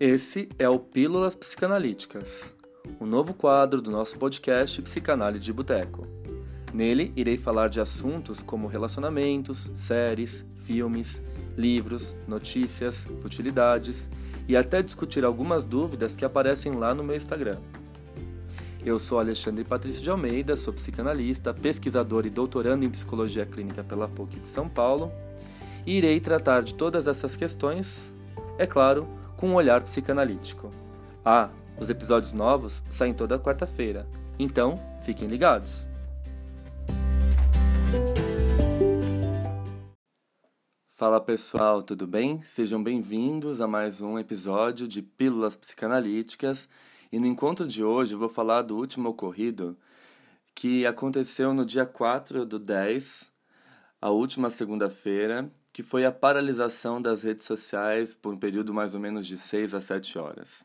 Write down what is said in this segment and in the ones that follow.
Esse é o Pílulas Psicanalíticas, o novo quadro do nosso podcast Psicanálise de Boteco. Nele, irei falar de assuntos como relacionamentos, séries, filmes, livros, notícias, futilidades e até discutir algumas dúvidas que aparecem lá no meu Instagram. Eu sou Alexandre Patrício de Almeida, sou psicanalista, pesquisador e doutorando em psicologia clínica pela PUC de São Paulo, e irei tratar de todas essas questões, é claro, com um olhar psicanalítico. Ah, os episódios novos saem toda quarta-feira, então fiquem ligados! Fala pessoal, tudo bem? Sejam bem-vindos a mais um episódio de Pílulas Psicanalíticas e no encontro de hoje eu vou falar do último ocorrido que aconteceu no dia 4 do 10, a última segunda-feira, que foi a paralisação das redes sociais por um período mais ou menos de 6 a 7 horas.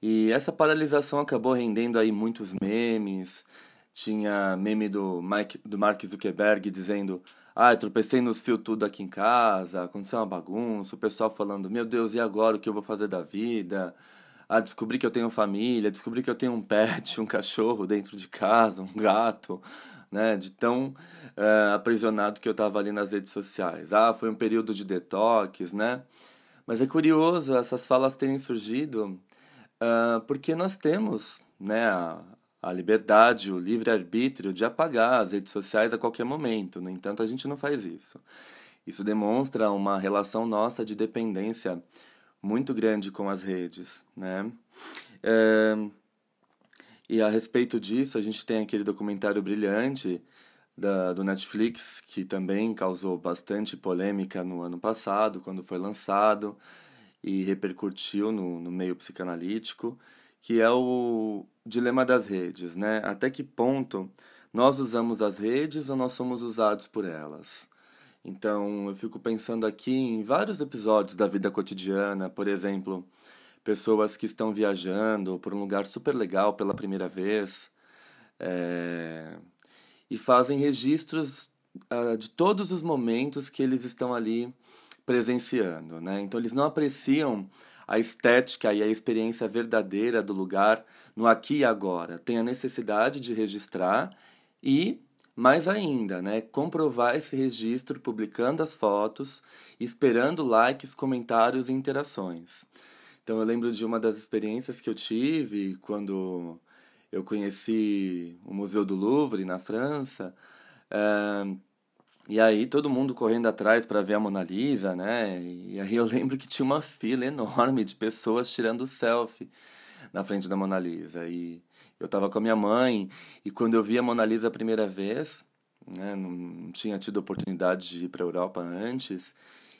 E essa paralisação acabou rendendo aí muitos memes. Tinha meme do, Mike, do Mark Zuckerberg dizendo: Ah, tropecei nos fios tudo aqui em casa, aconteceu uma bagunça. O pessoal falando: Meu Deus, e agora o que eu vou fazer da vida? a descobrir que eu tenho família, descobrir que eu tenho um pet, um cachorro dentro de casa, um gato, né? De tão uh, aprisionado que eu estava ali nas redes sociais. Ah, foi um período de detox, né? Mas é curioso essas falas terem surgido uh, porque nós temos, né? A, a liberdade, o livre-arbítrio de apagar as redes sociais a qualquer momento. No entanto, a gente não faz isso. Isso demonstra uma relação nossa de dependência muito grande com as redes, né? É, e a respeito disso, a gente tem aquele documentário brilhante da, do Netflix, que também causou bastante polêmica no ano passado, quando foi lançado, e repercutiu no, no meio psicanalítico, que é o dilema das redes, né? Até que ponto nós usamos as redes ou nós somos usados por elas? Então, eu fico pensando aqui em vários episódios da vida cotidiana, por exemplo, pessoas que estão viajando por um lugar super legal pela primeira vez é, e fazem registros uh, de todos os momentos que eles estão ali presenciando. Né? Então, eles não apreciam a estética e a experiência verdadeira do lugar no aqui e agora. Tem a necessidade de registrar e mais ainda, né, comprovar esse registro publicando as fotos, esperando likes, comentários e interações. Então eu lembro de uma das experiências que eu tive quando eu conheci o Museu do Louvre na França. É, e aí todo mundo correndo atrás para ver a Mona Lisa, né? E aí eu lembro que tinha uma fila enorme de pessoas tirando selfie na frente da Mona Lisa. E eu estava com a minha mãe e quando eu vi a Mona Lisa a primeira vez, né, não tinha tido oportunidade de ir para a Europa antes,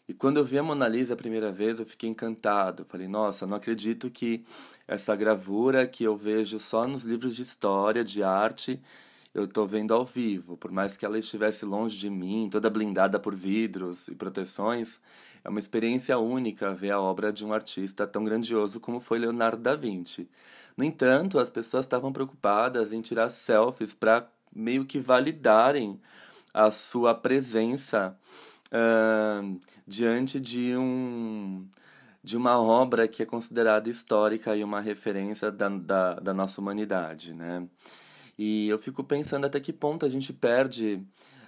e quando eu vi a Mona Lisa a primeira vez, eu fiquei encantado. Falei, nossa, não acredito que essa gravura que eu vejo só nos livros de história, de arte, eu estou vendo ao vivo. Por mais que ela estivesse longe de mim, toda blindada por vidros e proteções, é uma experiência única ver a obra de um artista tão grandioso como foi Leonardo da Vinci. No entanto, as pessoas estavam preocupadas em tirar selfies para meio que validarem a sua presença diante de um de uma obra que é considerada histórica e uma referência da, da, da nossa humanidade, né? E eu fico pensando até que ponto a gente perde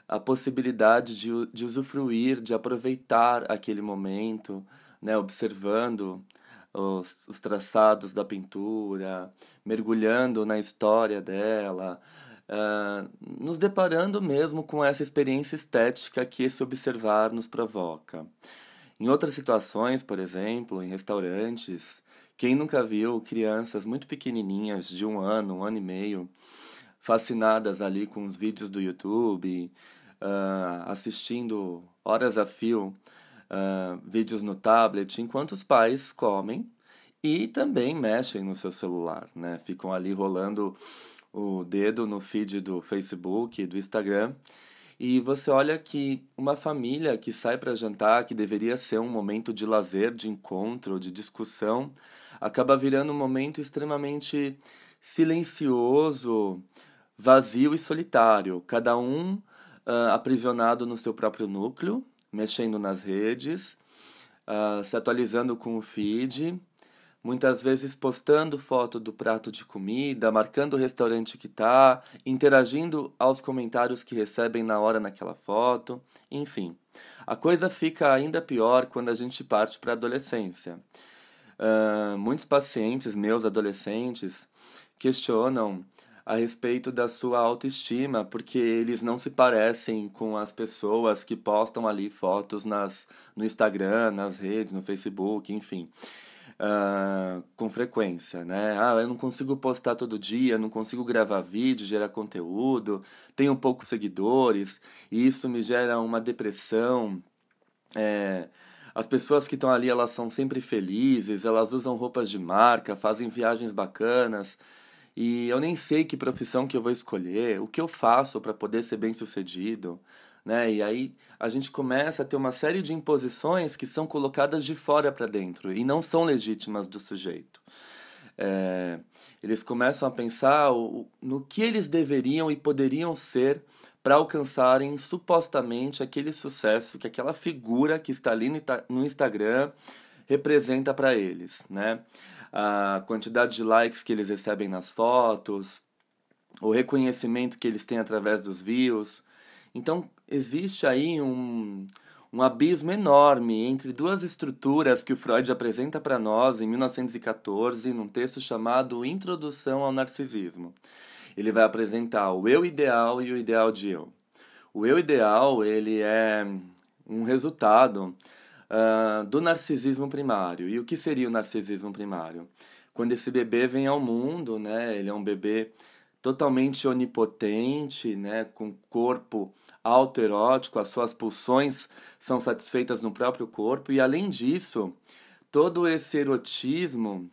a possibilidade de, de usufruir, de aproveitar aquele momento, né? Observando os, os traçados da pintura, mergulhando na história dela, uh, nos deparando mesmo com essa experiência estética que esse observar nos provoca. Em outras situações, por exemplo, em restaurantes, quem nunca viu crianças muito pequenininhas, de um ano, um ano e meio, fascinadas ali com os vídeos do YouTube, uh, assistindo horas a fio uh, vídeos no tablet enquanto os pais comem e também mexem no seu celular, né? Ficam ali rolando o dedo no feed do Facebook, do Instagram. E você olha que uma família que sai para jantar, que deveria ser um momento de lazer, de encontro, de discussão, acaba virando um momento extremamente silencioso, vazio e solitário. Cada um uh, aprisionado no seu próprio núcleo, mexendo nas redes, uh, se atualizando com o feed, muitas vezes postando foto do prato de comida, marcando o restaurante que tá, interagindo aos comentários que recebem na hora naquela foto, enfim. A coisa fica ainda pior quando a gente parte para a adolescência. Uh, muitos pacientes meus adolescentes questionam a respeito da sua autoestima, porque eles não se parecem com as pessoas que postam ali fotos nas, no Instagram, nas redes, no Facebook, enfim. Uh, com frequência, né? Ah, eu não consigo postar todo dia, não consigo gravar vídeo, gerar conteúdo, tenho poucos seguidores, e isso me gera uma depressão. É, as pessoas que estão ali, elas são sempre felizes, elas usam roupas de marca, fazem viagens bacanas, e eu nem sei que profissão que eu vou escolher, o que eu faço para poder ser bem-sucedido, né? E aí a gente começa a ter uma série de imposições que são colocadas de fora para dentro e não são legítimas do sujeito. É, eles começam a pensar o, no que eles deveriam e poderiam ser para alcançarem supostamente aquele sucesso que aquela figura que está ali no, no Instagram representa para eles, né? a quantidade de likes que eles recebem nas fotos, o reconhecimento que eles têm através dos views. Então, existe aí um, um abismo enorme entre duas estruturas que o Freud apresenta para nós em 1914, num texto chamado Introdução ao Narcisismo. Ele vai apresentar o eu ideal e o ideal de eu. O eu ideal, ele é um resultado uh, do narcisismo primário. E o que seria o narcisismo primário? Quando esse bebê vem ao mundo, né, ele é um bebê totalmente onipotente, né, com corpo autoerótico, as suas pulsões são satisfeitas no próprio corpo, e além disso, todo esse erotismo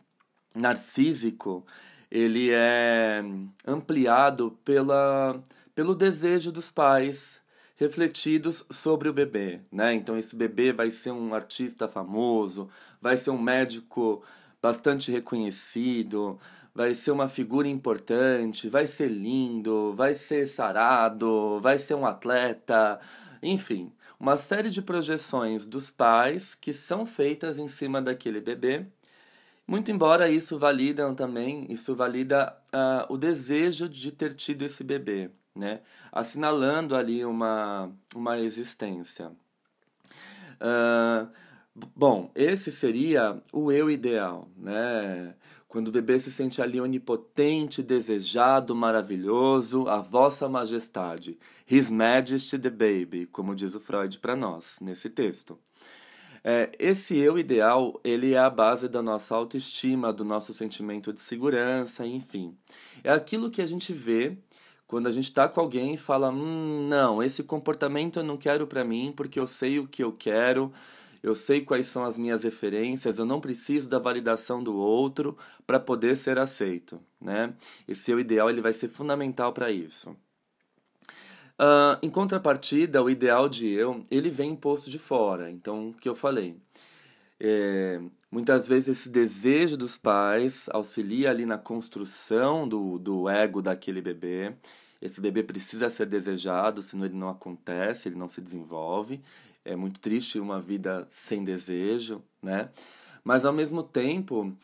narcísico, ele é ampliado pela, pelo desejo dos pais refletidos sobre o bebê, né? Então esse bebê vai ser um artista famoso, vai ser um médico bastante reconhecido, vai ser uma figura importante, vai ser lindo, vai ser sarado, vai ser um atleta, enfim, uma série de projeções dos pais que são feitas em cima daquele bebê. Muito embora isso valida também, isso valida uh, o desejo de ter tido esse bebê né? assinalando ali uma, uma existência. Uh, bom, esse seria o eu ideal, né? Quando o bebê se sente ali onipotente, desejado, maravilhoso, a vossa majestade, His Majesty the Baby, como diz o Freud para nós nesse texto. É, esse eu ideal, ele é a base da nossa autoestima, do nosso sentimento de segurança, enfim. É aquilo que a gente vê quando a gente está com alguém e fala, hum, não, esse comportamento eu não quero para mim porque eu sei o que eu quero, eu sei quais são as minhas referências, eu não preciso da validação do outro para poder ser aceito, né? Esse seu ideal ele vai ser fundamental para isso. Uh, em contrapartida, o ideal de eu, ele vem imposto de fora. Então, o que eu falei? É, muitas vezes esse desejo dos pais auxilia ali na construção do, do ego daquele bebê esse bebê precisa ser desejado, senão ele não acontece, ele não se desenvolve. É muito triste uma vida sem desejo, né? Mas ao mesmo tempo,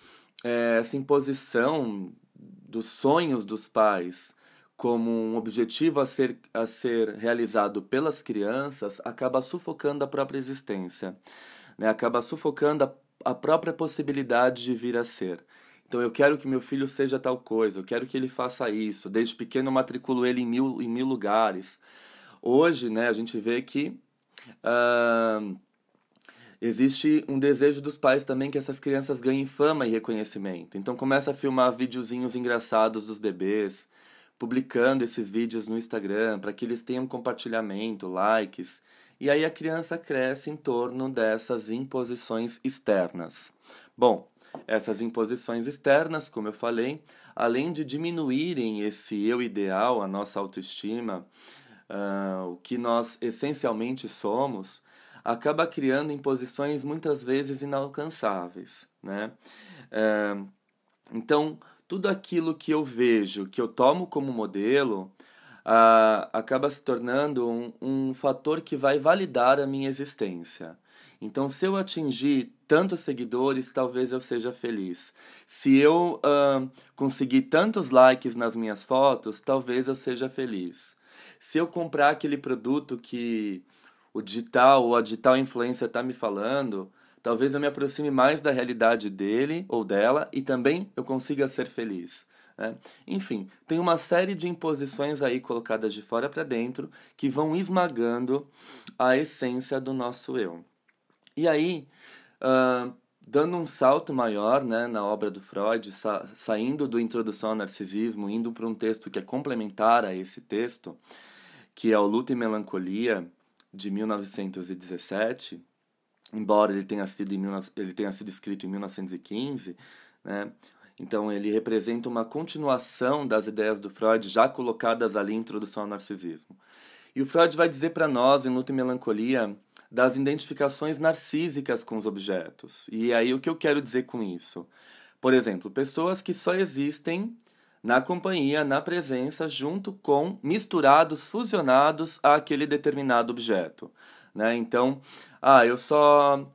é, essa imposição dos sonhos dos pais como um objetivo a ser, a ser realizado pelas crianças acaba sufocando a própria existência, né? acaba sufocando a, a própria possibilidade de vir a ser. Então eu quero que meu filho seja tal coisa, eu quero que ele faça isso. Desde pequeno eu matriculo ele em mil, em mil lugares. Hoje, né, a gente vê que uh, existe um desejo dos pais também que essas crianças ganhem fama e reconhecimento. Então começa a filmar videozinhos engraçados dos bebês, publicando esses vídeos no Instagram para que eles tenham compartilhamento, likes. E aí a criança cresce em torno dessas imposições externas. Bom, essas imposições externas, como eu falei, além de diminuírem esse eu ideal, a nossa autoestima, uh, o que nós essencialmente somos, acaba criando imposições muitas vezes inalcançáveis. Né? Uh, então, tudo aquilo que eu vejo, que eu tomo como modelo, uh, acaba se tornando um, um fator que vai validar a minha existência. Então, se eu atingir tantos seguidores, talvez eu seja feliz. Se eu uh, conseguir tantos likes nas minhas fotos, talvez eu seja feliz. Se eu comprar aquele produto que o digital ou a digital influencer está me falando, talvez eu me aproxime mais da realidade dele ou dela e também eu consiga ser feliz. Né? Enfim, tem uma série de imposições aí colocadas de fora para dentro que vão esmagando a essência do nosso eu. E aí, uh, dando um salto maior né, na obra do Freud, sa saindo do Introdução ao Narcisismo, indo para um texto que é complementar a esse texto, que é o Luta e Melancolia, de 1917, embora ele tenha sido, em, ele tenha sido escrito em 1915, né, então ele representa uma continuação das ideias do Freud já colocadas ali em Introdução ao Narcisismo. E o Freud vai dizer para nós, em Luta e Melancolia, das identificações narcísicas com os objetos. E aí o que eu quero dizer com isso? Por exemplo, pessoas que só existem na companhia, na presença, junto com, misturados, fusionados àquele determinado objeto. Né? Então, ah, eu só.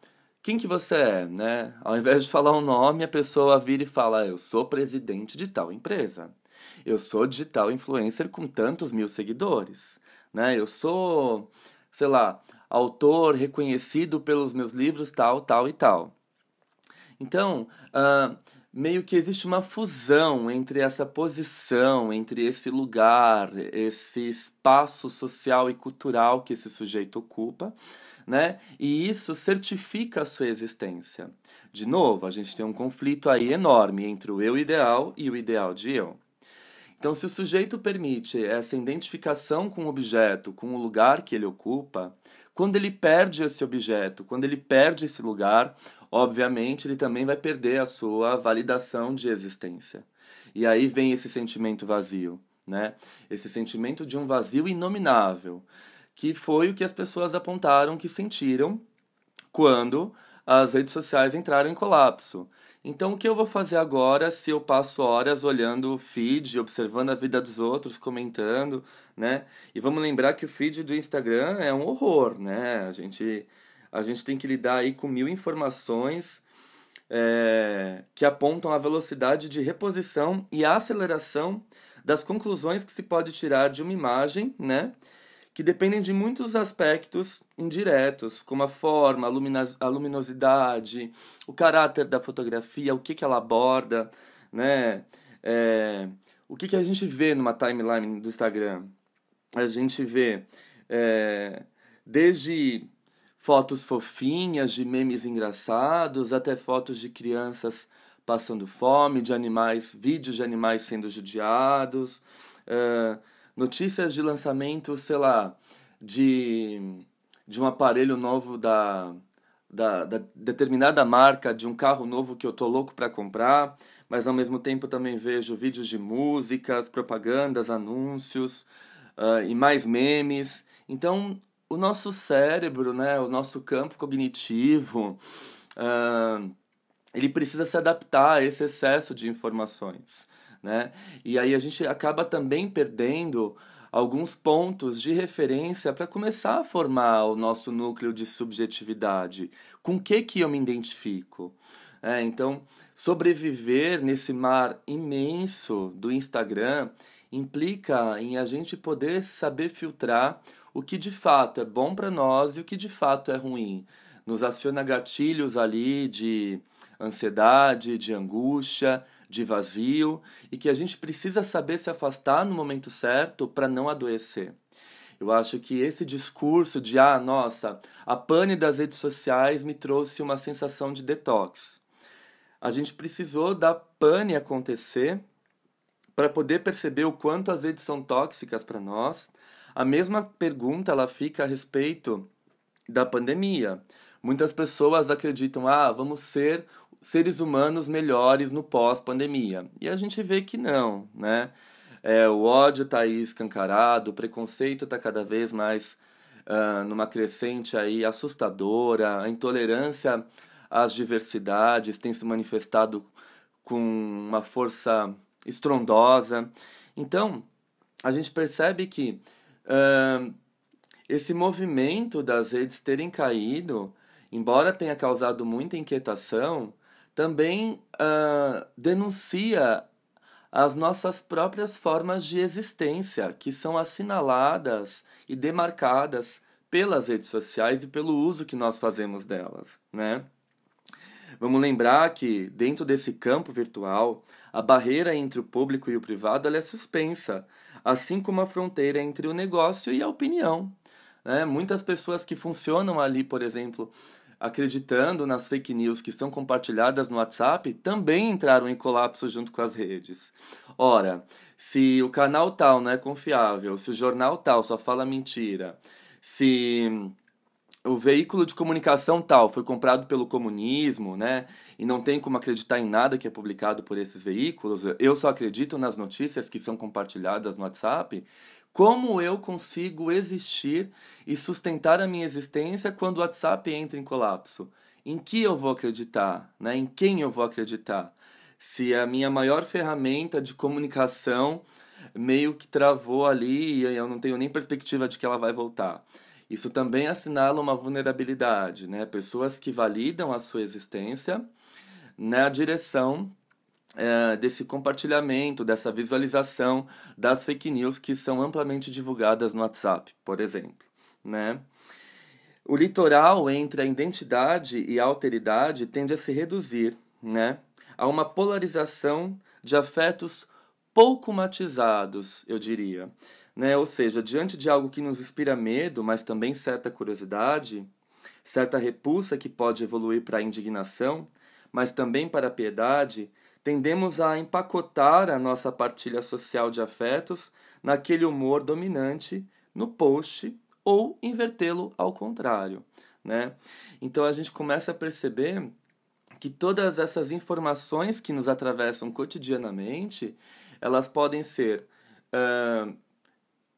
Quem que você é? Né? Ao invés de falar o um nome, a pessoa vira e fala: ah, Eu sou presidente de tal empresa. Eu sou digital influencer com tantos mil seguidores. Né? Eu sou, sei lá, autor reconhecido pelos meus livros, tal, tal e tal. Então, uh, meio que existe uma fusão entre essa posição, entre esse lugar, esse espaço social e cultural que esse sujeito ocupa, né? E isso certifica a sua existência. De novo, a gente tem um conflito aí enorme entre o eu ideal e o ideal de eu. Então, se o sujeito permite essa identificação com o objeto, com o lugar que ele ocupa, quando ele perde esse objeto, quando ele perde esse lugar, obviamente ele também vai perder a sua validação de existência. E aí vem esse sentimento vazio, né? Esse sentimento de um vazio inominável, que foi o que as pessoas apontaram que sentiram quando as redes sociais entraram em colapso. Então, o que eu vou fazer agora se eu passo horas olhando o feed, observando a vida dos outros, comentando, né? E vamos lembrar que o feed do Instagram é um horror, né? A gente, a gente tem que lidar aí com mil informações é, que apontam a velocidade de reposição e aceleração das conclusões que se pode tirar de uma imagem, né? Que dependem de muitos aspectos indiretos, como a forma, a, luminosidade, o caráter da fotografia, o que, que ela aborda, né? É, o que, que a gente vê numa timeline do Instagram? A gente vê é, desde fotos fofinhas, de memes engraçados, até fotos de crianças passando fome, de animais, vídeos de animais sendo judiados. Uh, notícias de lançamento, sei lá, de, de um aparelho novo da, da, da determinada marca, de um carro novo que eu tô louco para comprar, mas ao mesmo tempo também vejo vídeos de músicas, propagandas, anúncios uh, e mais memes. Então, o nosso cérebro, né, o nosso campo cognitivo, uh, ele precisa se adaptar a esse excesso de informações né? E aí a gente acaba também perdendo alguns pontos de referência para começar a formar o nosso núcleo de subjetividade. Com que que eu me identifico? É, então, sobreviver nesse mar imenso do Instagram implica em a gente poder saber filtrar o que de fato é bom para nós e o que de fato é ruim. Nos aciona gatilhos ali de ansiedade, de angústia, de vazio e que a gente precisa saber se afastar no momento certo para não adoecer. Eu acho que esse discurso de, ah, nossa, a pane das redes sociais me trouxe uma sensação de detox. A gente precisou da pane acontecer para poder perceber o quanto as redes são tóxicas para nós. A mesma pergunta ela fica a respeito da pandemia. Muitas pessoas acreditam, ah, vamos ser seres humanos melhores no pós-pandemia. E a gente vê que não, né? É, o ódio está aí escancarado, o preconceito está cada vez mais uh, numa crescente aí assustadora, a intolerância às diversidades tem se manifestado com uma força estrondosa. Então, a gente percebe que uh, esse movimento das redes terem caído, embora tenha causado muita inquietação, também uh, denuncia as nossas próprias formas de existência, que são assinaladas e demarcadas pelas redes sociais e pelo uso que nós fazemos delas, né? Vamos lembrar que dentro desse campo virtual, a barreira entre o público e o privado é suspensa, assim como a fronteira entre o negócio e a opinião. Né? Muitas pessoas que funcionam ali, por exemplo, acreditando nas fake news que são compartilhadas no WhatsApp, também entraram em colapso junto com as redes. Ora, se o canal tal não é confiável, se o jornal tal só fala mentira, se o veículo de comunicação tal foi comprado pelo comunismo, né? E não tem como acreditar em nada que é publicado por esses veículos. Eu só acredito nas notícias que são compartilhadas no WhatsApp. Como eu consigo existir e sustentar a minha existência quando o WhatsApp entra em colapso? Em que eu vou acreditar? Né? Em quem eu vou acreditar? Se a minha maior ferramenta de comunicação meio que travou ali e eu não tenho nem perspectiva de que ela vai voltar. Isso também assinala uma vulnerabilidade, né? Pessoas que validam a sua existência na direção é, desse compartilhamento, dessa visualização das fake news que são amplamente divulgadas no WhatsApp, por exemplo. Né? O litoral entre a identidade e a alteridade tende a se reduzir né? a uma polarização de afetos pouco matizados, eu diria. Né? Ou seja, diante de algo que nos inspira medo, mas também certa curiosidade, certa repulsa que pode evoluir para indignação, mas também para piedade, tendemos a empacotar a nossa partilha social de afetos naquele humor dominante no post ou invertê-lo ao contrário, né? Então a gente começa a perceber que todas essas informações que nos atravessam cotidianamente, elas podem ser, uh,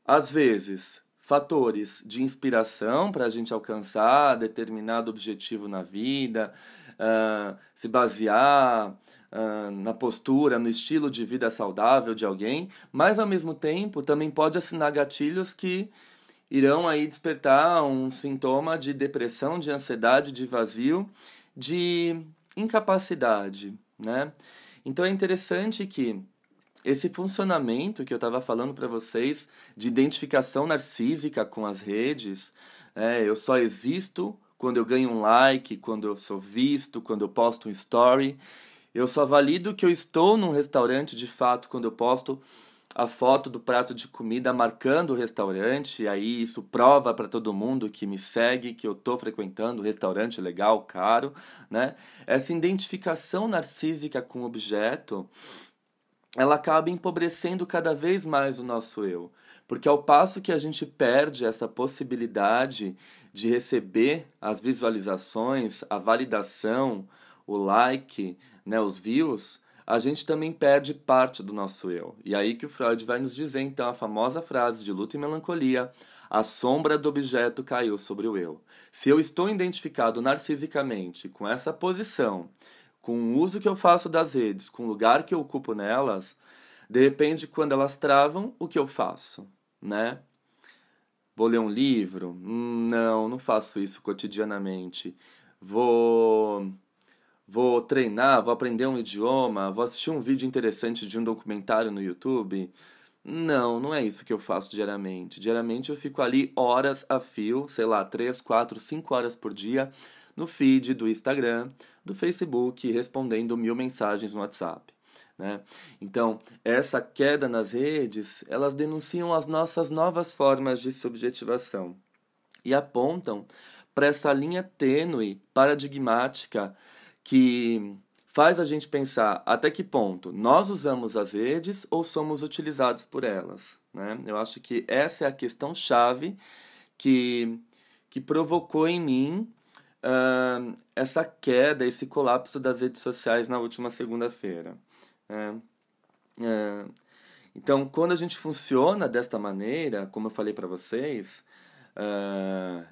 às vezes, fatores de inspiração para a gente alcançar determinado objetivo na vida, uh, se basear uh, na postura, no estilo de vida saudável de alguém, mas ao mesmo tempo também pode assinar gatilhos que irão aí despertar um sintoma de depressão, de ansiedade, de vazio, de incapacidade, né? Então é interessante que esse funcionamento que eu estava falando para vocês de identificação narcísica com as redes, é, eu só existo quando eu ganho um like, quando eu sou visto, quando eu posto um story. Eu só valido que eu estou num restaurante de fato quando eu posto a foto do prato de comida marcando o restaurante, e aí isso prova para todo mundo que me segue que eu estou frequentando um restaurante legal, caro, né? Essa identificação narcísica com o objeto, ela acaba empobrecendo cada vez mais o nosso eu, porque ao passo que a gente perde essa possibilidade de receber as visualizações, a validação, o like, né, os views, a gente também perde parte do nosso eu. E aí que o Freud vai nos dizer então a famosa frase de luta e melancolia: a sombra do objeto caiu sobre o eu. Se eu estou identificado narcisicamente com essa posição, com o uso que eu faço das redes, com o lugar que eu ocupo nelas, de repente quando elas travam, o que eu faço, né? Vou ler um livro? Não, não faço isso cotidianamente. Vou vou treinar, vou aprender um idioma, vou assistir um vídeo interessante de um documentário no YouTube. Não, não é isso que eu faço diariamente. Diariamente eu fico ali horas a fio, sei lá, 3, 4, 5 horas por dia, no feed do Instagram, do Facebook, respondendo mil mensagens no WhatsApp. Né? Então, essa queda nas redes, elas denunciam as nossas novas formas de subjetivação e apontam para essa linha tênue, paradigmática, que faz a gente pensar até que ponto nós usamos as redes ou somos utilizados por elas. Né? Eu acho que essa é a questão chave que, que provocou em mim uh, essa queda, esse colapso das redes sociais na última segunda-feira. Né? Uh, então, quando a gente funciona desta maneira, como eu falei para vocês, uh,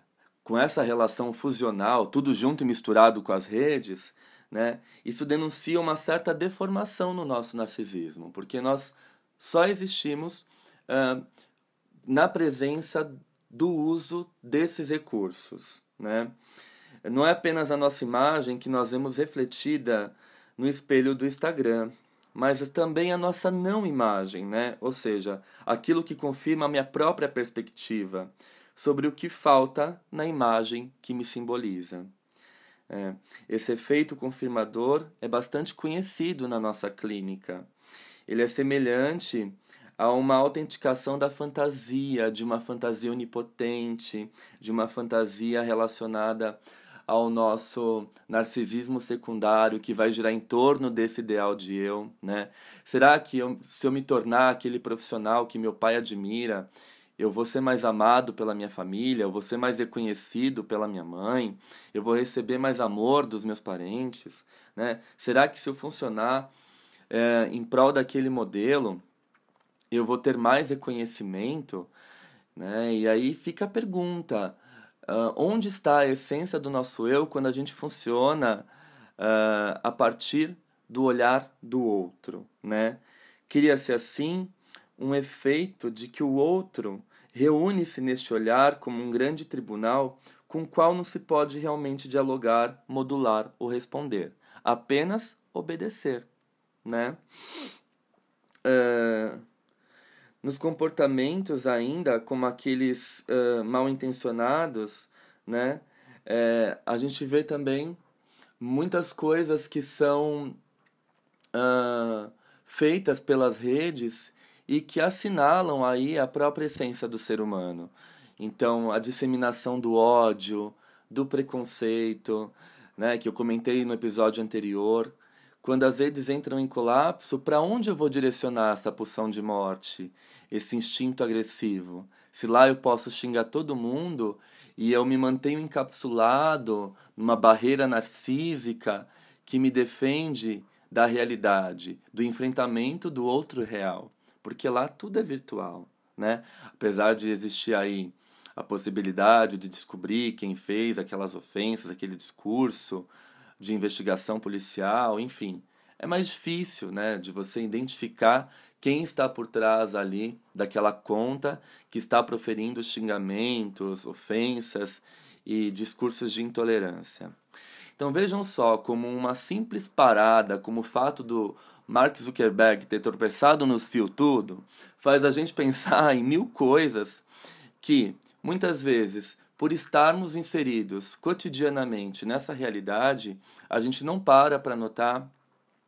com essa relação fusional, tudo junto e misturado com as redes, né, isso denuncia uma certa deformação no nosso narcisismo, porque nós só existimos na presença do uso desses recursos. Né? Não é apenas a nossa imagem que nós vemos refletida no espelho do Instagram, mas também a nossa não imagem, né? ou seja, aquilo que confirma a minha própria perspectiva sobre o que falta na imagem que me simboliza. É, esse efeito confirmador é bastante conhecido na nossa clínica. Ele é semelhante a uma autenticação da fantasia, de uma fantasia onipotente, de uma fantasia relacionada ao nosso narcisismo secundário que vai girar em torno desse ideal de eu, né? Será que eu, se eu me tornar aquele profissional que meu pai admira, eu vou ser mais amado pela minha família, eu vou ser mais reconhecido pela minha mãe, eu vou receber mais amor dos meus parentes, né? Será que se eu funcionar é, em prol daquele modelo, eu vou ter mais reconhecimento, né? E aí fica a pergunta: uh, onde está a essência do nosso eu quando a gente funciona uh, a partir do olhar do outro, né? Cria-se assim um efeito de que o outro reúne-se neste olhar como um grande tribunal com o qual não se pode realmente dialogar, modular ou responder, apenas obedecer, né? Uh, nos comportamentos ainda, como aqueles uh, mal intencionados, né? É, a gente vê também muitas coisas que são uh, feitas pelas redes e que assinalam aí a própria essência do ser humano. Então, a disseminação do ódio, do preconceito, né, que eu comentei no episódio anterior, quando as redes entram em colapso, para onde eu vou direcionar essa pulsão de morte, esse instinto agressivo? Se lá eu posso xingar todo mundo e eu me mantenho encapsulado numa barreira narcísica que me defende da realidade, do enfrentamento do outro real, porque lá tudo é virtual, né? Apesar de existir aí a possibilidade de descobrir quem fez aquelas ofensas, aquele discurso, de investigação policial, enfim. É mais difícil, né, de você identificar quem está por trás ali daquela conta que está proferindo xingamentos, ofensas e discursos de intolerância. Então vejam só como uma simples parada, como o fato do Mark Zuckerberg ter tropeçado nos fio tudo, faz a gente pensar em mil coisas que muitas vezes por estarmos inseridos cotidianamente nessa realidade, a gente não para para notar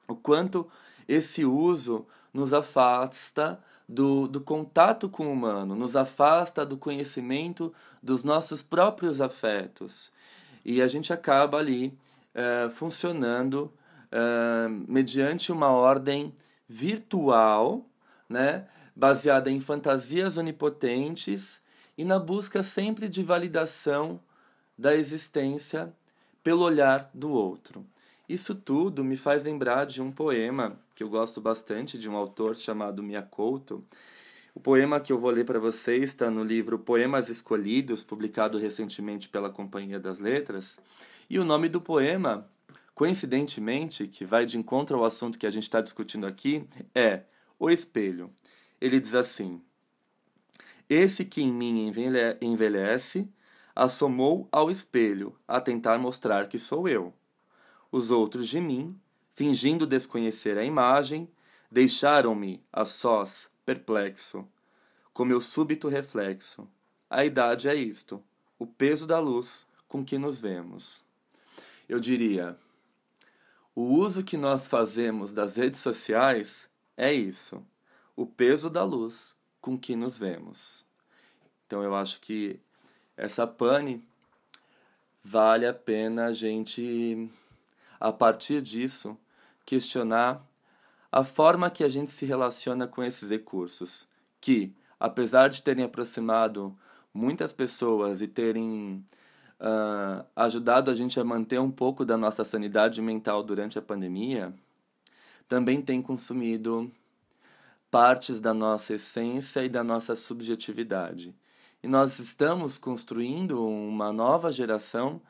o quanto esse uso nos afasta do, do contato com o humano, nos afasta do conhecimento dos nossos próprios afetos. E a gente acaba ali é, funcionando mediante uma ordem virtual, né, baseada em fantasias onipotentes e na busca sempre de validação da existência pelo olhar do outro. Isso tudo me faz lembrar de um poema que eu gosto bastante de um autor chamado Miyakoto. O poema que eu vou ler para vocês está no livro Poemas Escolhidos, publicado recentemente pela Companhia das Letras. E o nome do poema, coincidentemente, que vai de encontro ao assunto que a gente está discutindo aqui, é O Espelho. Ele diz assim: esse que em mim envelhece, assomou ao espelho a tentar mostrar que sou eu. Os outros de mim, fingindo desconhecer a imagem, deixaram-me a sós, perplexo, com meu súbito reflexo. A idade é isto, o peso da luz com que nos vemos. Eu diria, o uso que nós fazemos das redes sociais é isso, o peso da luz com que nos vemos. Então eu acho que essa pane vale a pena a gente, a partir disso, questionar a forma que a gente se relaciona com esses recursos, que, apesar de terem aproximado muitas pessoas e terem uh, ajudado a gente a manter um pouco da nossa sanidade mental durante a pandemia, também tem consumido partes da nossa essência e da nossa subjetividade. E nós estamos construindo uma nova geração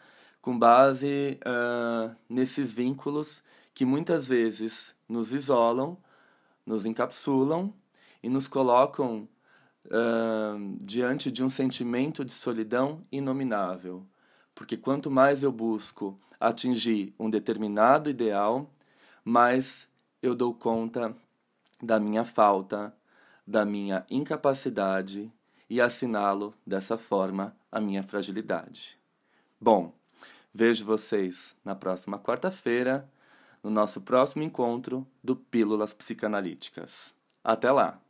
com base uh, nesses vínculos que muitas vezes nos isolam, nos encapsulam e nos colocam uh, diante de um sentimento de solidão inominável. Porque quanto mais eu busco atingir um determinado ideal, mais eu dou conta da minha falta, da minha incapacidade e assinalo dessa forma a minha fragilidade. Bom, vejo vocês na próxima quarta-feira, no nosso próximo encontro do Pílulas Psicanalíticas. Até lá!